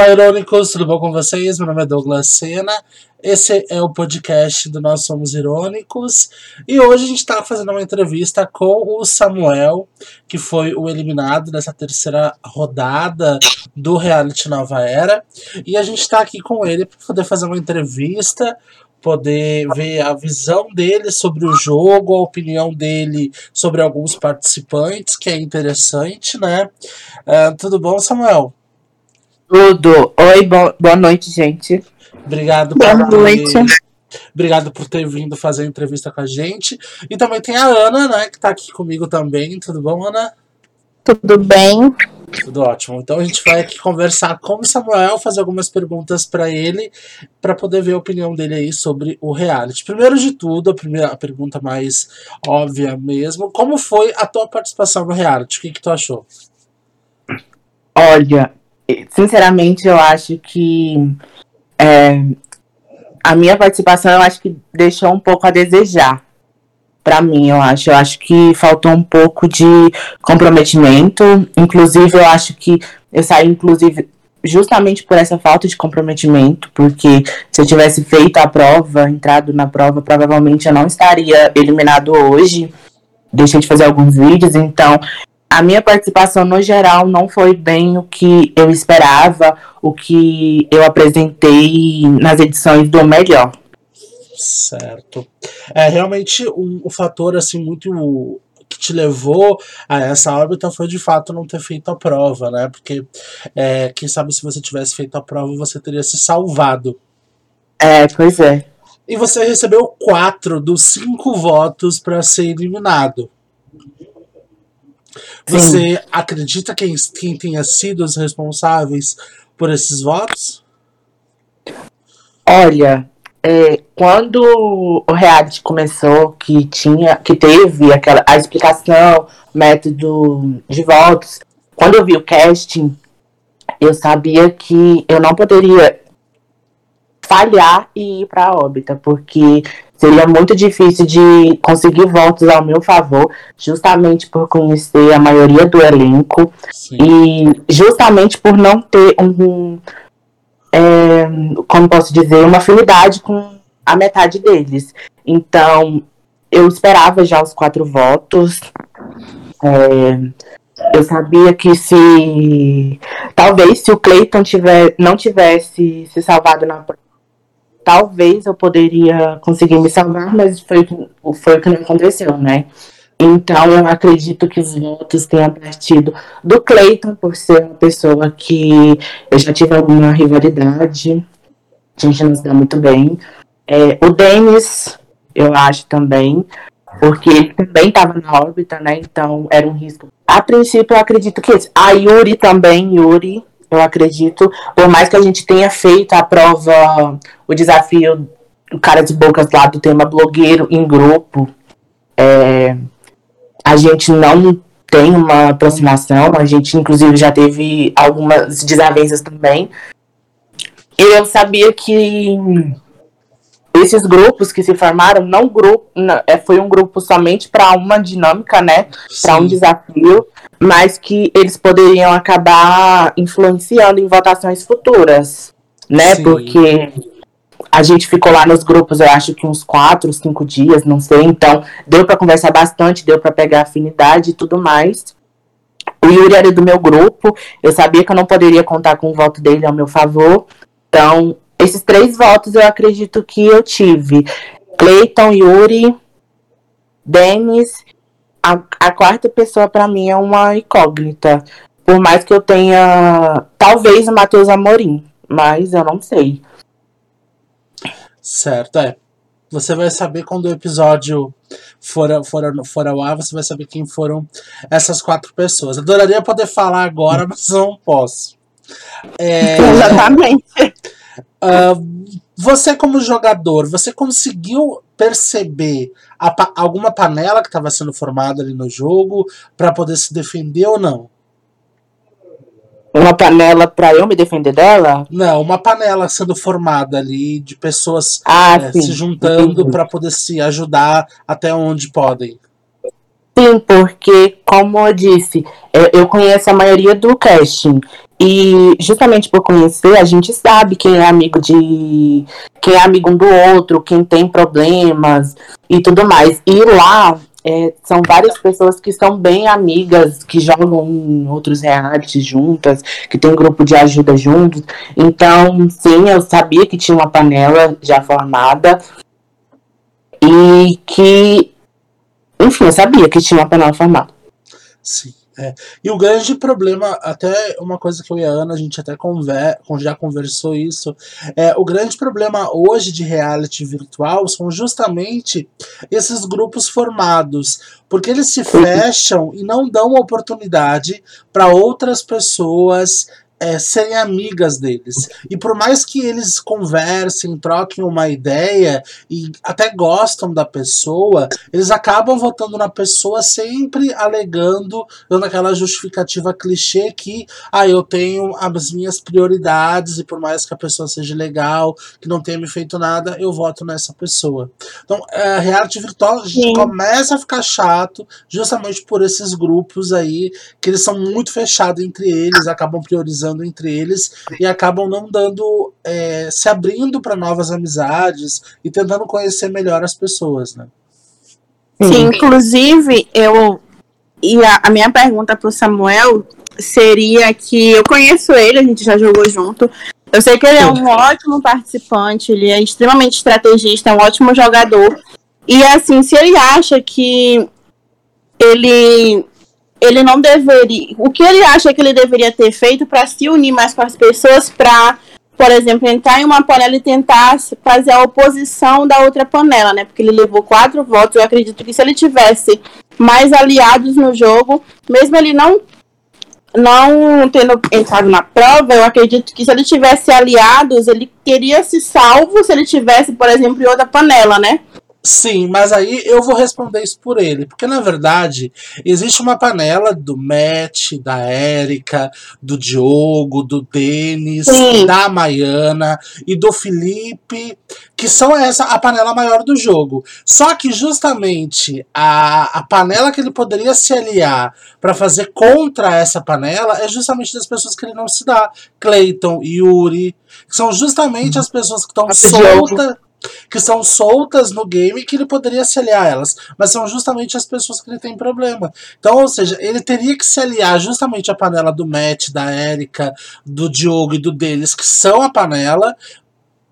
Olá, irônicos, tudo bom com vocês? Meu nome é Douglas Sena. Esse é o podcast do Nós Somos Irônicos. E hoje a gente está fazendo uma entrevista com o Samuel, que foi o eliminado dessa terceira rodada do reality Nova Era. E a gente está aqui com ele para poder fazer uma entrevista, poder ver a visão dele sobre o jogo, a opinião dele sobre alguns participantes, que é interessante, né? Uh, tudo bom, Samuel? Tudo. Oi, bo boa noite, gente. Obrigado boa por noite. Ter... Obrigado por ter vindo fazer a entrevista com a gente. E também tem a Ana, né, que tá aqui comigo também. Tudo bom, Ana? Tudo bem. Tudo ótimo. Então a gente vai aqui conversar com o Samuel, fazer algumas perguntas para ele, para poder ver a opinião dele aí sobre o reality. Primeiro de tudo, a primeira a pergunta mais óbvia mesmo, como foi a tua participação no reality? O que que tu achou? Olha, sinceramente, eu acho que é, a minha participação, eu acho que deixou um pouco a desejar. Para mim, eu acho. Eu acho que faltou um pouco de comprometimento. Inclusive, eu acho que eu saí, inclusive, justamente por essa falta de comprometimento, porque se eu tivesse feito a prova, entrado na prova, provavelmente eu não estaria eliminado hoje. Deixei de fazer alguns vídeos, então a minha participação no geral não foi bem o que eu esperava, o que eu apresentei nas edições do melhor. Certo. É realmente o, o fator assim muito que te levou a essa órbita foi de fato não ter feito a prova, né? Porque é, quem sabe se você tivesse feito a prova você teria se salvado. É, pois é. E você recebeu quatro dos cinco votos para ser eliminado. Você Sim. acredita que quem tenha sido os responsáveis por esses votos? Olha, é, quando o reality começou, que tinha, que teve aquela a explicação, método de votos, quando eu vi o casting, eu sabia que eu não poderia falhar e ir para a órbita, porque seria muito difícil de conseguir votos ao meu favor, justamente por conhecer a maioria do elenco Sim. e justamente por não ter um, é, como posso dizer, uma afinidade com a metade deles. Então, eu esperava já os quatro votos. É, eu sabia que se talvez se o Clayton tiver, não tivesse se salvado na talvez eu poderia conseguir me salvar, mas foi, foi o que não aconteceu, né? Então eu acredito que os votos tenham partido do Cleiton, por ser uma pessoa que eu já tive alguma rivalidade, a gente não se dá muito bem. É, o Denis, eu acho também, porque ele também estava na órbita, né? Então era um risco. A princípio, eu acredito que esse. A Yuri também, Yuri, eu acredito, por mais que a gente tenha feito a prova, o desafio do cara de bocas lá do tema blogueiro em grupo, é, a gente não tem uma aproximação, a gente inclusive já teve algumas desavenças também. Eu sabia que esses grupos que se formaram, não grupo, não, é, foi um grupo somente para uma dinâmica, né? Para um desafio, mas que eles poderiam acabar influenciando em votações futuras, né? Sim. Porque a gente ficou lá nos grupos, eu acho que uns quatro, cinco dias, não sei. Então, deu para conversar bastante, deu para pegar afinidade e tudo mais. O Yuri era do meu grupo, eu sabia que eu não poderia contar com o voto dele ao meu favor. Então, esses três votos eu acredito que eu tive. Cleiton, Yuri, Denis. A, a quarta pessoa para mim é uma incógnita. Por mais que eu tenha. Talvez o Matheus Amorim. Mas eu não sei. Certo, é. Você vai saber quando o episódio for, for, for ao ar, você vai saber quem foram essas quatro pessoas. Adoraria poder falar agora, mas não posso. É... Exatamente. Uh, você, como jogador, você conseguiu perceber pa alguma panela que estava sendo formada ali no jogo para poder se defender ou não? Uma panela para eu me defender dela? Não, uma panela sendo formada ali de pessoas ah, é, se juntando para poder se ajudar até onde podem. Sim, porque, como eu disse, eu conheço a maioria do casting. E justamente por conhecer, a gente sabe quem é amigo de. quem é amigo um do outro, quem tem problemas e tudo mais. E lá é, são várias pessoas que são bem amigas, que jogam em outros realities juntas, que tem grupo de ajuda juntos. Então, sim, eu sabia que tinha uma panela já formada e que, enfim, eu sabia que tinha uma panela formada. Sim. É. E o grande problema, até uma coisa que eu e a Ana, a gente até conver, já conversou isso, é o grande problema hoje de reality virtual são justamente esses grupos formados, porque eles se fecham e não dão oportunidade para outras pessoas é, serem amigas deles. E por mais que eles conversem, troquem uma ideia e até gostam da pessoa, eles acabam votando na pessoa sempre alegando, dando aquela justificativa clichê que ah, eu tenho as minhas prioridades e por mais que a pessoa seja legal, que não tenha me feito nada, eu voto nessa pessoa. Então, é, reality virtual começa a ficar chato justamente por esses grupos aí que eles são muito fechados entre eles, acabam priorizando entre eles e acabam não dando, é, se abrindo para novas amizades e tentando conhecer melhor as pessoas, né? Sim, inclusive eu e a, a minha pergunta para o Samuel seria que eu conheço ele, a gente já jogou junto. Eu sei que ele é um ótimo participante, ele é extremamente estrategista, é um ótimo jogador. E assim, se ele acha que ele ele não deveria. O que ele acha que ele deveria ter feito para se unir mais com as pessoas, para, por exemplo, entrar em uma panela e tentar fazer a oposição da outra panela, né? Porque ele levou quatro votos. Eu acredito que se ele tivesse mais aliados no jogo, mesmo ele não não tendo entrado na prova, eu acredito que se ele tivesse aliados, ele teria se salvo se ele tivesse, por exemplo, em outra panela, né? Sim, mas aí eu vou responder isso por ele. Porque, na verdade, existe uma panela do Matt, da Érica, do Diogo, do Denis, Sim. da Maiana e do Felipe, que são essa a panela maior do jogo. Só que justamente a, a panela que ele poderia se aliar para fazer contra essa panela é justamente das pessoas que ele não se dá. Clayton, Yuri, que são justamente as pessoas que estão soltas que são soltas no game que ele poderia se aliar a elas, mas são justamente as pessoas que ele tem problema. Então, ou seja, ele teria que se aliar justamente à panela do Matt, da Erika, do Diogo e do deles, que são a panela,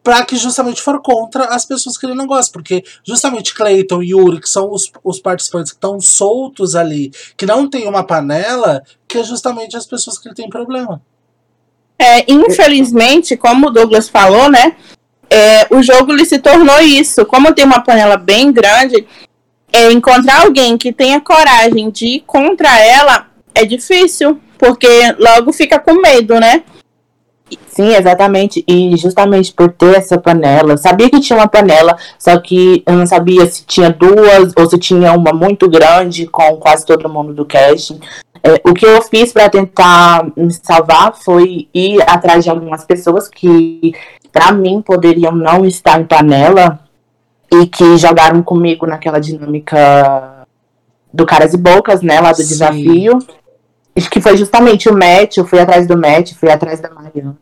para que justamente for contra as pessoas que ele não gosta, porque justamente Clayton e Yuri, que são os, os participantes que estão soltos ali, que não tem uma panela, que é justamente as pessoas que ele tem problema. É, infelizmente, como o Douglas falou, né? É, o jogo ele se tornou isso. Como tem uma panela bem grande, é, encontrar alguém que tenha coragem de ir contra ela é difícil, porque logo fica com medo, né? Sim, exatamente. E justamente por ter essa panela, sabia que tinha uma panela, só que eu não sabia se tinha duas ou se tinha uma muito grande com quase todo mundo do casting. É, o que eu fiz para tentar me salvar foi ir atrás de algumas pessoas que para mim, poderiam não estar em panela e que jogaram comigo naquela dinâmica do Caras e Bocas, né, lá do Sim. desafio. Acho que foi justamente o Matt, eu fui atrás do Matt, fui atrás da Mariana.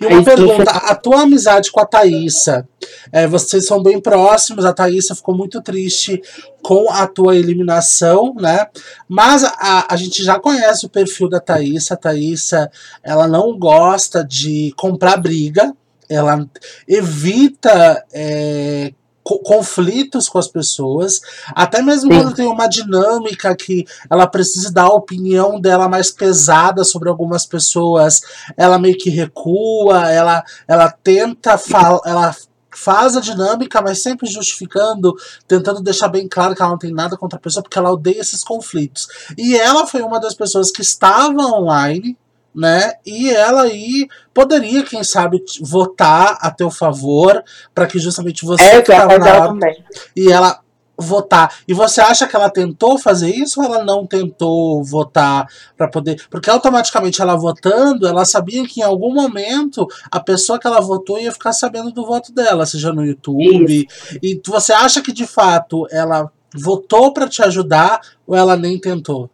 E uma Aí, pergunta, a tua amizade com a Thaísa, é, vocês são bem próximos, a Thaísa ficou muito triste com a tua eliminação, né? Mas a, a gente já conhece o perfil da Thaísa, a Thaísa, ela não gosta de comprar briga, ela evita é, conflitos com as pessoas, até mesmo Sim. quando tem uma dinâmica que ela precisa dar a opinião dela mais pesada sobre algumas pessoas, ela meio que recua, ela, ela tenta falar, ela faz a dinâmica, mas sempre justificando, tentando deixar bem claro que ela não tem nada contra a pessoa, porque ela odeia esses conflitos. E ela foi uma das pessoas que estava online né? E ela aí poderia, quem sabe, votar a teu favor para que justamente você é, que estava na também. e ela votar. E você acha que ela tentou fazer isso ou ela não tentou votar para poder? Porque automaticamente ela votando, ela sabia que em algum momento a pessoa que ela votou ia ficar sabendo do voto dela, seja no YouTube. Isso. E você acha que de fato ela votou para te ajudar ou ela nem tentou?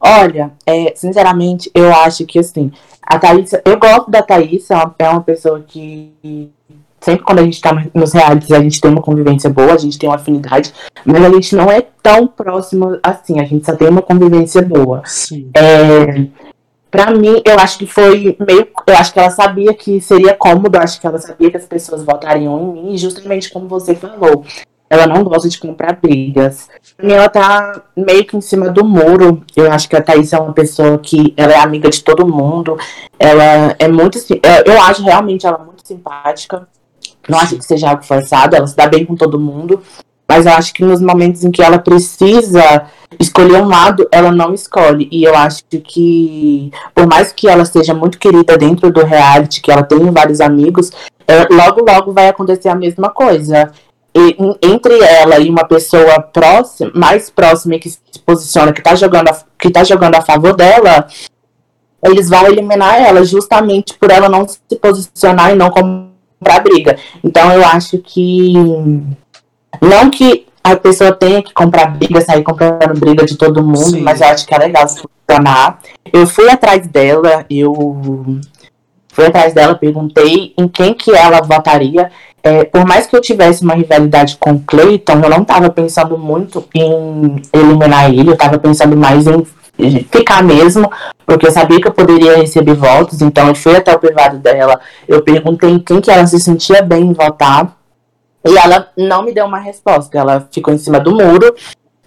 Olha, é, sinceramente, eu acho que assim, a Thaís, eu gosto da Thaís, é uma, é uma pessoa que sempre quando a gente tá nos realities, a gente tem uma convivência boa, a gente tem uma afinidade, mas a gente não é tão próximo assim, a gente só tem uma convivência boa. Sim. É, pra mim, eu acho que foi meio. Eu acho que ela sabia que seria cômodo, eu acho que ela sabia que as pessoas votariam em mim, justamente como você falou. Ela não gosta de comprar brigas. Mim, ela tá meio que em cima do muro. Eu acho que a Thaís é uma pessoa que ela é amiga de todo mundo. Ela é muito. Eu acho realmente ela muito simpática. Não acho que seja algo forçado, ela se dá bem com todo mundo. Mas eu acho que nos momentos em que ela precisa escolher um lado, ela não escolhe. E eu acho que, por mais que ela seja muito querida dentro do reality, que ela tenha vários amigos, é, logo, logo vai acontecer a mesma coisa. E, entre ela e uma pessoa próxima, mais próxima que se posiciona, que tá jogando a, que tá jogando a favor dela, eles vão eliminar ela justamente por ela não se posicionar e não comprar briga. Então eu acho que não que a pessoa tenha que comprar briga, sair comprando briga de todo mundo, Sim. mas eu acho que é legal se funcionar. Eu fui atrás dela, eu fui atrás dela, perguntei em quem que ela votaria. É, por mais que eu tivesse uma rivalidade com o Clayton, eu não estava pensando muito em eliminar ele, eu estava pensando mais em ficar mesmo, porque eu sabia que eu poderia receber votos, então eu fui até o privado dela, eu perguntei em quem que ela se sentia bem em votar, e ela não me deu uma resposta, ela ficou em cima do muro,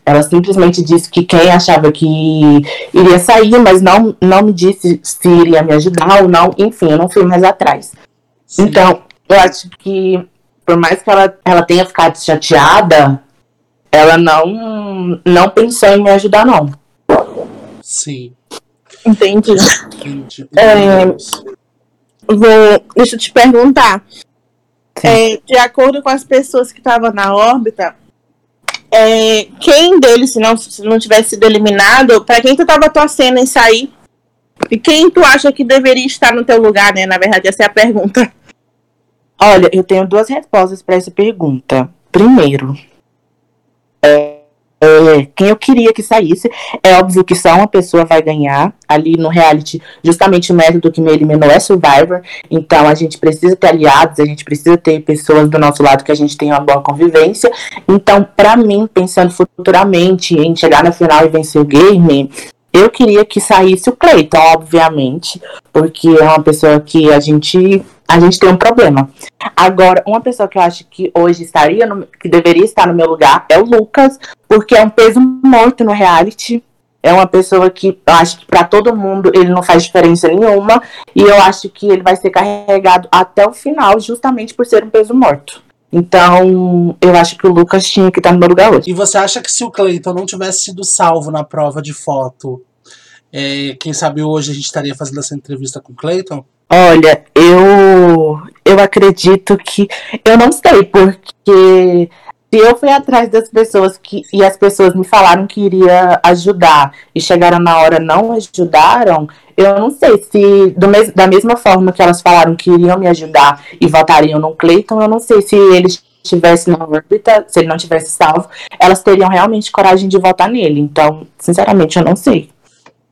ela simplesmente disse que quem achava que iria sair, mas não, não me disse se iria me ajudar ou não, enfim, eu não fui mais atrás. Sim. Então, eu acho que, por mais que ela, ela tenha ficado chateada, ela não, não pensou em me ajudar, não. Sim. Entendi. Entendi. É, vou, deixa eu te perguntar. É, de acordo com as pessoas que estavam na órbita, é, quem deles, se não, se não tivesse sido eliminado, para quem tu estava torcendo em sair? E quem tu acha que deveria estar no teu lugar, né? Na verdade, essa é a pergunta. Olha, eu tenho duas respostas para essa pergunta. Primeiro, é, é, quem eu queria que saísse. É óbvio que só uma pessoa vai ganhar. Ali no reality, justamente o método que me eliminou é Survivor. Então a gente precisa ter aliados, a gente precisa ter pessoas do nosso lado que a gente tenha uma boa convivência. Então, para mim, pensando futuramente em chegar na final e vencer o game, eu queria que saísse o Cleiton, obviamente, porque é uma pessoa que a gente a gente tem um problema. Agora, uma pessoa que eu acho que hoje estaria, no, que deveria estar no meu lugar é o Lucas, porque é um peso morto no reality. É uma pessoa que eu acho que para todo mundo ele não faz diferença nenhuma. E eu acho que ele vai ser carregado até o final, justamente por ser um peso morto. Então, eu acho que o Lucas tinha que estar no meu lugar hoje. E você acha que se o Cleiton não tivesse sido salvo na prova de foto, é, quem sabe hoje a gente estaria fazendo essa entrevista com o Cleiton? Olha, eu eu acredito que eu não sei porque se eu fui atrás das pessoas que e as pessoas me falaram que iria ajudar e chegaram na hora não ajudaram, eu não sei se do mes da mesma forma que elas falaram que iriam me ajudar e votariam no Cleiton, eu não sei se eles estivessem na órbita, se ele não tivesse salvo, elas teriam realmente coragem de votar nele. Então, sinceramente, eu não sei.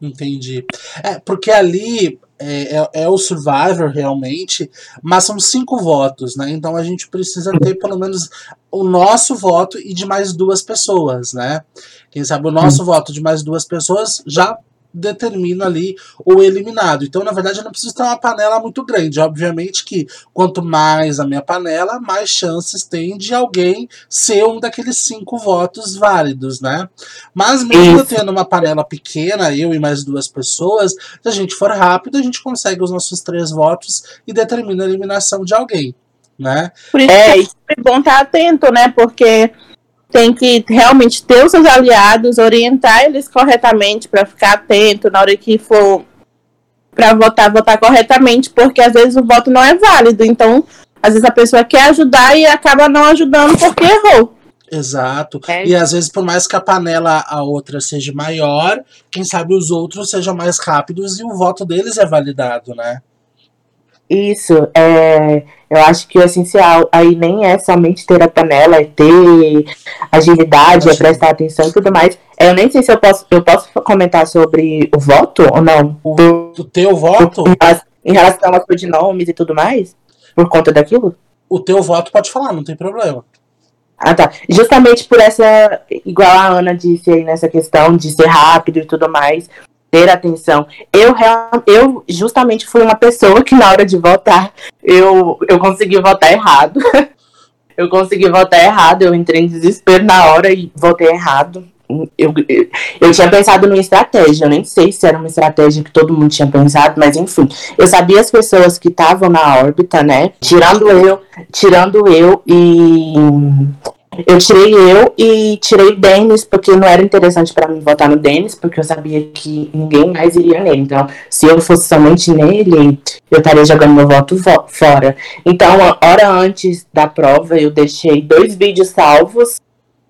Entendi. É, porque ali é, é, é, o Survivor realmente, mas são cinco votos, né? Então a gente precisa ter pelo menos o nosso voto e de mais duas pessoas, né? Quem sabe o nosso voto de mais duas pessoas já determina ali o eliminado. Então, na verdade, eu não preciso ter uma panela muito grande. Obviamente que quanto mais a minha panela, mais chances tem de alguém ser um daqueles cinco votos válidos, né? Mas mesmo tendo uma panela pequena, eu e mais duas pessoas, se a gente for rápido, a gente consegue os nossos três votos e determina a eliminação de alguém, né? Por isso é, é bom estar atento, né? Porque tem que realmente ter os seus aliados, orientar eles corretamente para ficar atento na hora que for para votar, votar corretamente, porque às vezes o voto não é válido. Então, às vezes a pessoa quer ajudar e acaba não ajudando porque errou. Exato. É. E às vezes, por mais que a panela a outra seja maior, quem sabe os outros sejam mais rápidos e o voto deles é validado, né? Isso, é, eu acho que o essencial aí nem é somente ter a panela, é ter agilidade, é prestar atenção e tudo mais. Eu nem sei se eu posso, eu posso comentar sobre o voto ou não. O, o teu voto? Em relação aos codinomes e tudo mais? Por conta daquilo? O teu voto pode falar, não tem problema. Ah, tá. Justamente por essa, igual a Ana disse aí nessa questão de ser rápido e tudo mais, ter atenção. Eu, eu justamente fui uma pessoa que na hora de votar, eu, eu consegui votar errado. eu consegui votar errado, eu entrei em desespero na hora e votei errado. Eu, eu, eu, tinha pensado numa estratégia, eu nem sei se era uma estratégia que todo mundo tinha pensado, mas enfim, eu sabia as pessoas que estavam na órbita, né? Tirando eu, tirando eu e eu tirei eu e tirei Denis, porque não era interessante para mim votar no Denis, porque eu sabia que ninguém mais iria nele. Então, se eu fosse somente nele, eu estaria jogando meu voto fora. Então, hora antes da prova, eu deixei dois vídeos salvos,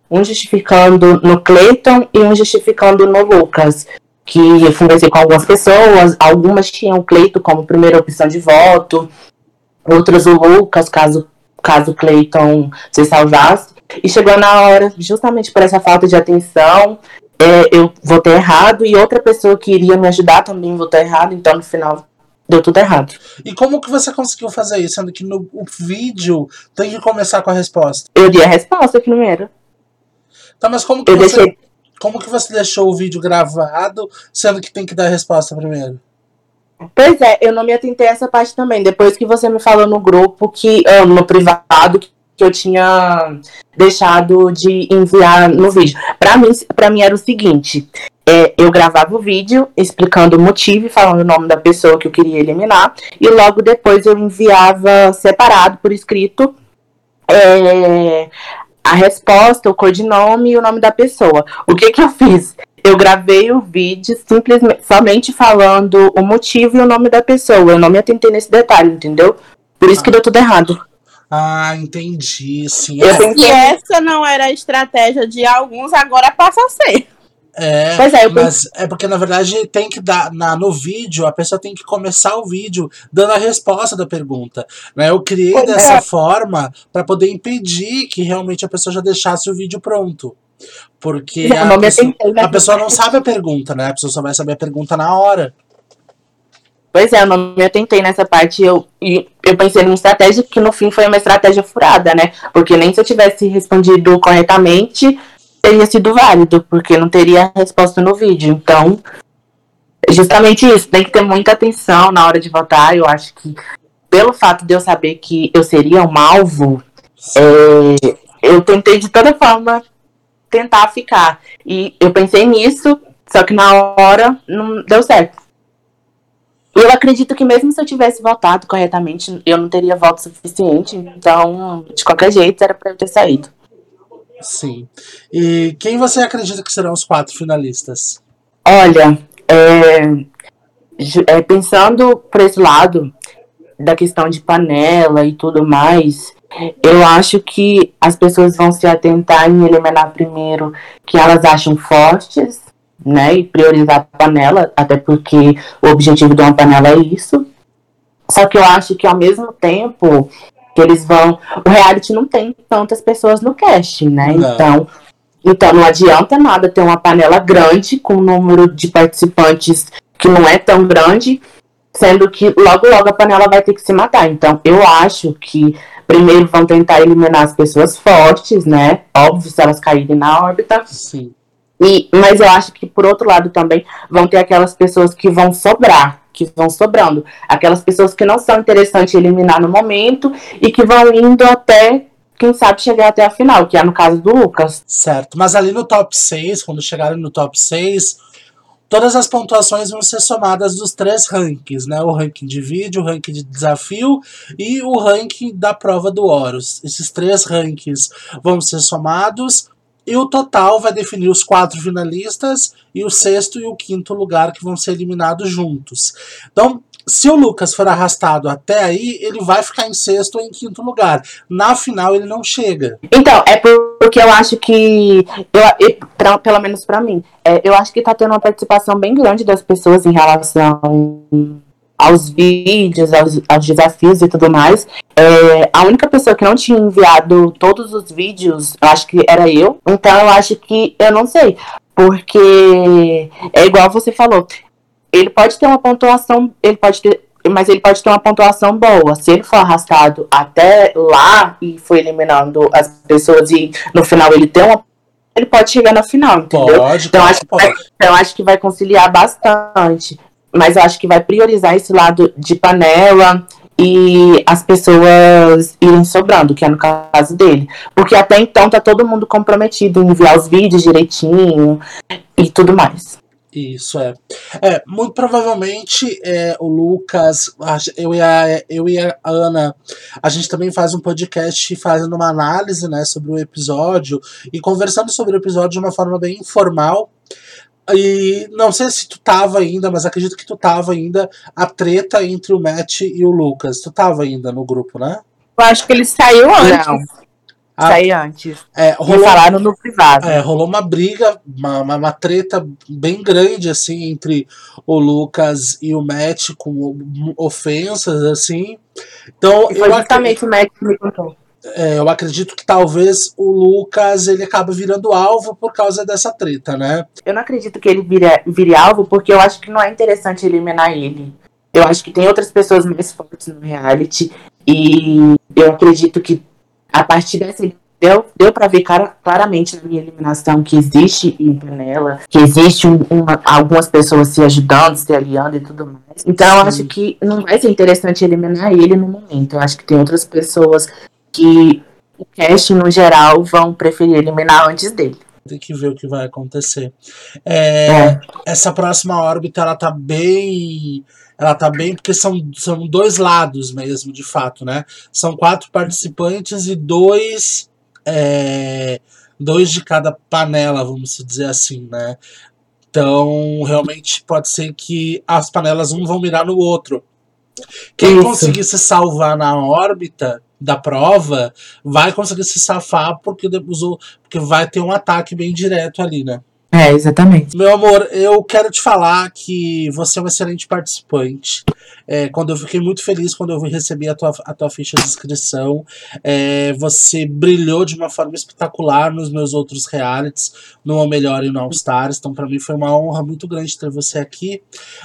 um justificando no Clayton e um justificando no Lucas. Que eu conversei com algumas pessoas, algumas tinham o Cleiton como primeira opção de voto, outras o Lucas, caso caso Cleiton se salvasse. E chegou na hora, justamente por essa falta de atenção, é, eu votei errado e outra pessoa que iria me ajudar também votou errado, então no final deu tudo errado. E como que você conseguiu fazer isso, sendo que no vídeo tem que começar com a resposta? Eu dei a resposta primeiro. Tá, mas como que eu você... Deixei... Como que você deixou o vídeo gravado, sendo que tem que dar a resposta primeiro? Pois é, eu não me atentei a essa parte também. Depois que você me falou no grupo que ah, no privado que eu tinha deixado de enviar no vídeo. Para mim, para mim era o seguinte: é, eu gravava o vídeo explicando o motivo e falando o nome da pessoa que eu queria eliminar, e logo depois eu enviava separado por escrito é, a resposta, o codinome e o nome da pessoa. O que que eu fiz? Eu gravei o vídeo simplesmente somente falando o motivo e o nome da pessoa. Eu não me atentei nesse detalhe, entendeu? Por isso que deu tudo errado. Ah, entendi. Sim. É. Se essa não era a estratégia de alguns, agora passa a ser. É, é mas é porque na verdade tem que dar na, no vídeo, a pessoa tem que começar o vídeo dando a resposta da pergunta. Né? Eu criei pois dessa é. forma para poder impedir que realmente a pessoa já deixasse o vídeo pronto. Porque não, a, pessoa, né? a pessoa não sabe a pergunta, né? A pessoa só vai saber a pergunta na hora. Pois é, eu não me atentei nessa parte. Eu, eu pensei numa estratégia que no fim foi uma estratégia furada, né? Porque nem se eu tivesse respondido corretamente, teria sido válido, porque não teria resposta no vídeo. Então, justamente isso, tem que ter muita atenção na hora de votar. Eu acho que, pelo fato de eu saber que eu seria um alvo, é, eu tentei de toda forma tentar ficar. E eu pensei nisso, só que na hora não deu certo. Eu acredito que mesmo se eu tivesse votado corretamente, eu não teria voto suficiente. Então, de qualquer jeito, era para eu ter saído. Sim. E quem você acredita que serão os quatro finalistas? Olha, é, é, pensando por esse lado da questão de panela e tudo mais, eu acho que as pessoas vão se atentar em eliminar primeiro que elas acham fortes né, e priorizar a panela, até porque o objetivo de uma panela é isso. Só que eu acho que ao mesmo tempo que eles vão. O reality não tem tantas pessoas no casting, né? Não. Então, então não adianta nada ter uma panela grande com um número de participantes que não é tão grande, sendo que logo logo a panela vai ter que se matar. Então eu acho que primeiro vão tentar eliminar as pessoas fortes, né? Óbvio, se elas caírem na órbita. Sim. E, mas eu acho que, por outro lado, também vão ter aquelas pessoas que vão sobrar, que vão sobrando. Aquelas pessoas que não são interessantes eliminar no momento e que vão indo até, quem sabe, chegar até a final, que é no caso do Lucas. Certo, mas ali no top 6, quando chegarem no top 6, todas as pontuações vão ser somadas dos três rankings, né? O ranking de vídeo, o ranking de desafio e o ranking da prova do Horus. Esses três rankings vão ser somados e o total vai definir os quatro finalistas e o sexto e o quinto lugar que vão ser eliminados juntos. Então, se o Lucas for arrastado até aí, ele vai ficar em sexto ou em quinto lugar. Na final, ele não chega. Então, é porque eu acho que, eu, pra, pelo menos para mim, é, eu acho que tá tendo uma participação bem grande das pessoas em relação aos vídeos, aos, aos desafios e tudo mais. É, a única pessoa que não tinha enviado todos os vídeos, eu acho que era eu. Então eu acho que eu não sei. Porque é igual você falou. Ele pode ter uma pontuação, ele pode ter mas ele pode ter uma pontuação boa. Se ele for arrastado até lá e for eliminando as pessoas e no final ele tem uma ele pode chegar na final, entendeu? Pode, então, pode, acho que vai, então acho que vai conciliar bastante. Mas eu acho que vai priorizar esse lado de panela e as pessoas irem sobrando, que é no caso dele. Porque até então tá todo mundo comprometido em enviar os vídeos direitinho e tudo mais. Isso é. É, muito provavelmente é, o Lucas, eu e, a, eu e a Ana, a gente também faz um podcast fazendo uma análise né, sobre o episódio e conversando sobre o episódio de uma forma bem informal. E não sei se tu tava ainda, mas acredito que tu tava ainda a treta entre o Matt e o Lucas. Tu tava ainda no grupo, né? Eu acho que ele saiu antes. Não. Ah, Saí antes. É, Me rolou, falaram no privado. é, rolou uma briga, uma, uma, uma treta bem grande, assim, entre o Lucas e o Matt, com ofensas, assim. Então, E foi eu, justamente o Matt que me contou. É, eu acredito que talvez o Lucas ele acaba virando alvo por causa dessa treta, né? Eu não acredito que ele vire, vire alvo, porque eu acho que não é interessante eliminar ele. Eu acho que tem outras pessoas mais fortes no reality. E eu acredito que a partir dessa deu, deu pra ver cara- claramente na minha eliminação que existe em panela, que existe um- uma- algumas pessoas se ajudando, se aliando e tudo mais. Então eu acho que não vai ser interessante eliminar ele no momento. Eu acho que tem outras pessoas que o casting no geral vão preferir eliminar antes dele. Tem que ver o que vai acontecer. É, É. Essa próxima órbita, ela tá bem. Ela tá bem, porque são, são dois lados mesmo, de fato, né? São quatro participantes e dois. é, dois de cada panela, vamos dizer assim, né? Então, realmente pode ser que as panelas um vão mirar no outro. Quem Isso. conseguir se salvar na órbita da prova vai conseguir se safar porque, usou, porque vai ter um ataque bem direto ali, né? É, exatamente. Meu amor, eu quero te falar que você é um excelente participante. É, quando eu fiquei muito feliz quando eu recebi a tua, a tua ficha de inscrição. É, você brilhou de uma forma espetacular nos meus outros realities, no O Melhor e no All Stars. Então, para mim, foi uma honra muito grande ter você aqui.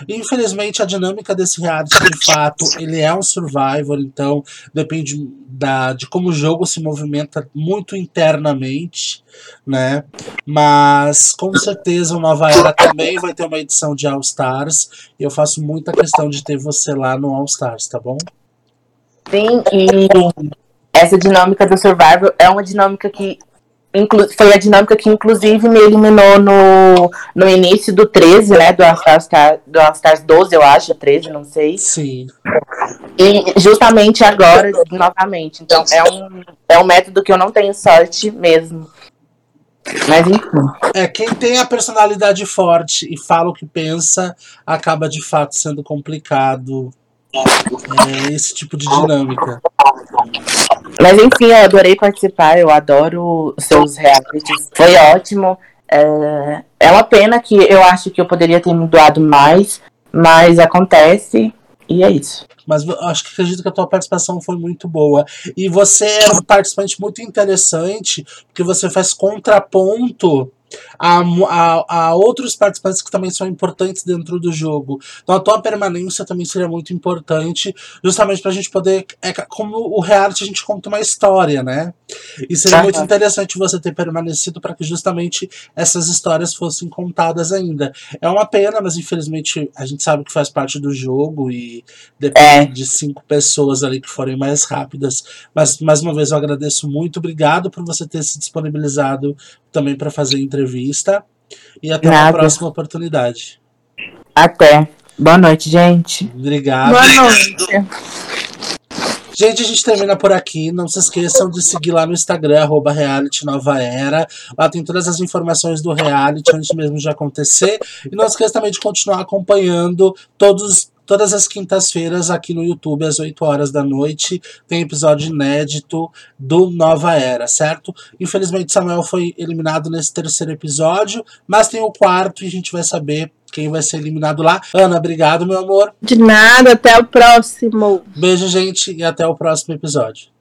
E, infelizmente, a dinâmica desse reality, de fato, ele é um survivor, então depende da, de como o jogo se movimenta muito internamente, né? Mas com certeza o Nova Era também vai ter uma edição de All Stars. E eu faço muita questão de ter você lá no All Stars, tá bom? Sim, e essa dinâmica do Survivor é uma dinâmica que foi a dinâmica que inclusive me eliminou no, no início do 13, né? Do All Stars, do All Stars 12, eu acho, 13, não sei. Sim. E justamente agora, novamente. Então é um, é um método que eu não tenho sorte mesmo. Mas enfim. É, quem tem a personalidade forte e fala o que pensa, acaba de fato sendo complicado. É, esse tipo de dinâmica. Mas enfim, eu adorei participar, eu adoro os seus realities. Foi ótimo. É, é uma pena que eu acho que eu poderia ter me doado mais, mas acontece e é isso. Mas acho que acredito que a tua participação foi muito boa. E você é um participante muito interessante, porque você faz contraponto a, mu- a, a outros participantes que também são importantes dentro do jogo. Então a tua permanência também seria muito importante, justamente pra gente poder. É como o reality a gente conta uma história, né? E seria muito interessante você ter permanecido para que justamente essas histórias fossem contadas ainda. É uma pena, mas infelizmente a gente sabe que faz parte do jogo e depende É. de cinco pessoas ali que forem mais rápidas. Mas mais uma vez eu agradeço muito, obrigado por você ter se disponibilizado também para fazer a entrevista. E até uma Nada. próxima oportunidade. Até. Boa noite, gente. Obrigado. Boa noite. Gente, a gente termina por aqui. Não se esqueçam de seguir lá no Instagram, arroba reality nova era. Lá tem todas as informações do reality antes mesmo de acontecer. E não esqueça também de continuar acompanhando todos, todas as quintas-feiras aqui no YouTube, às 8 horas da noite. Tem episódio inédito do Nova Era, certo? Infelizmente, Samuel foi eliminado nesse terceiro episódio, mas tem o quarto e a gente vai saber quem vai ser eliminado lá. Ana, obrigado, meu amor. De nada, até o próximo. Beijo, gente, e até o próximo episódio.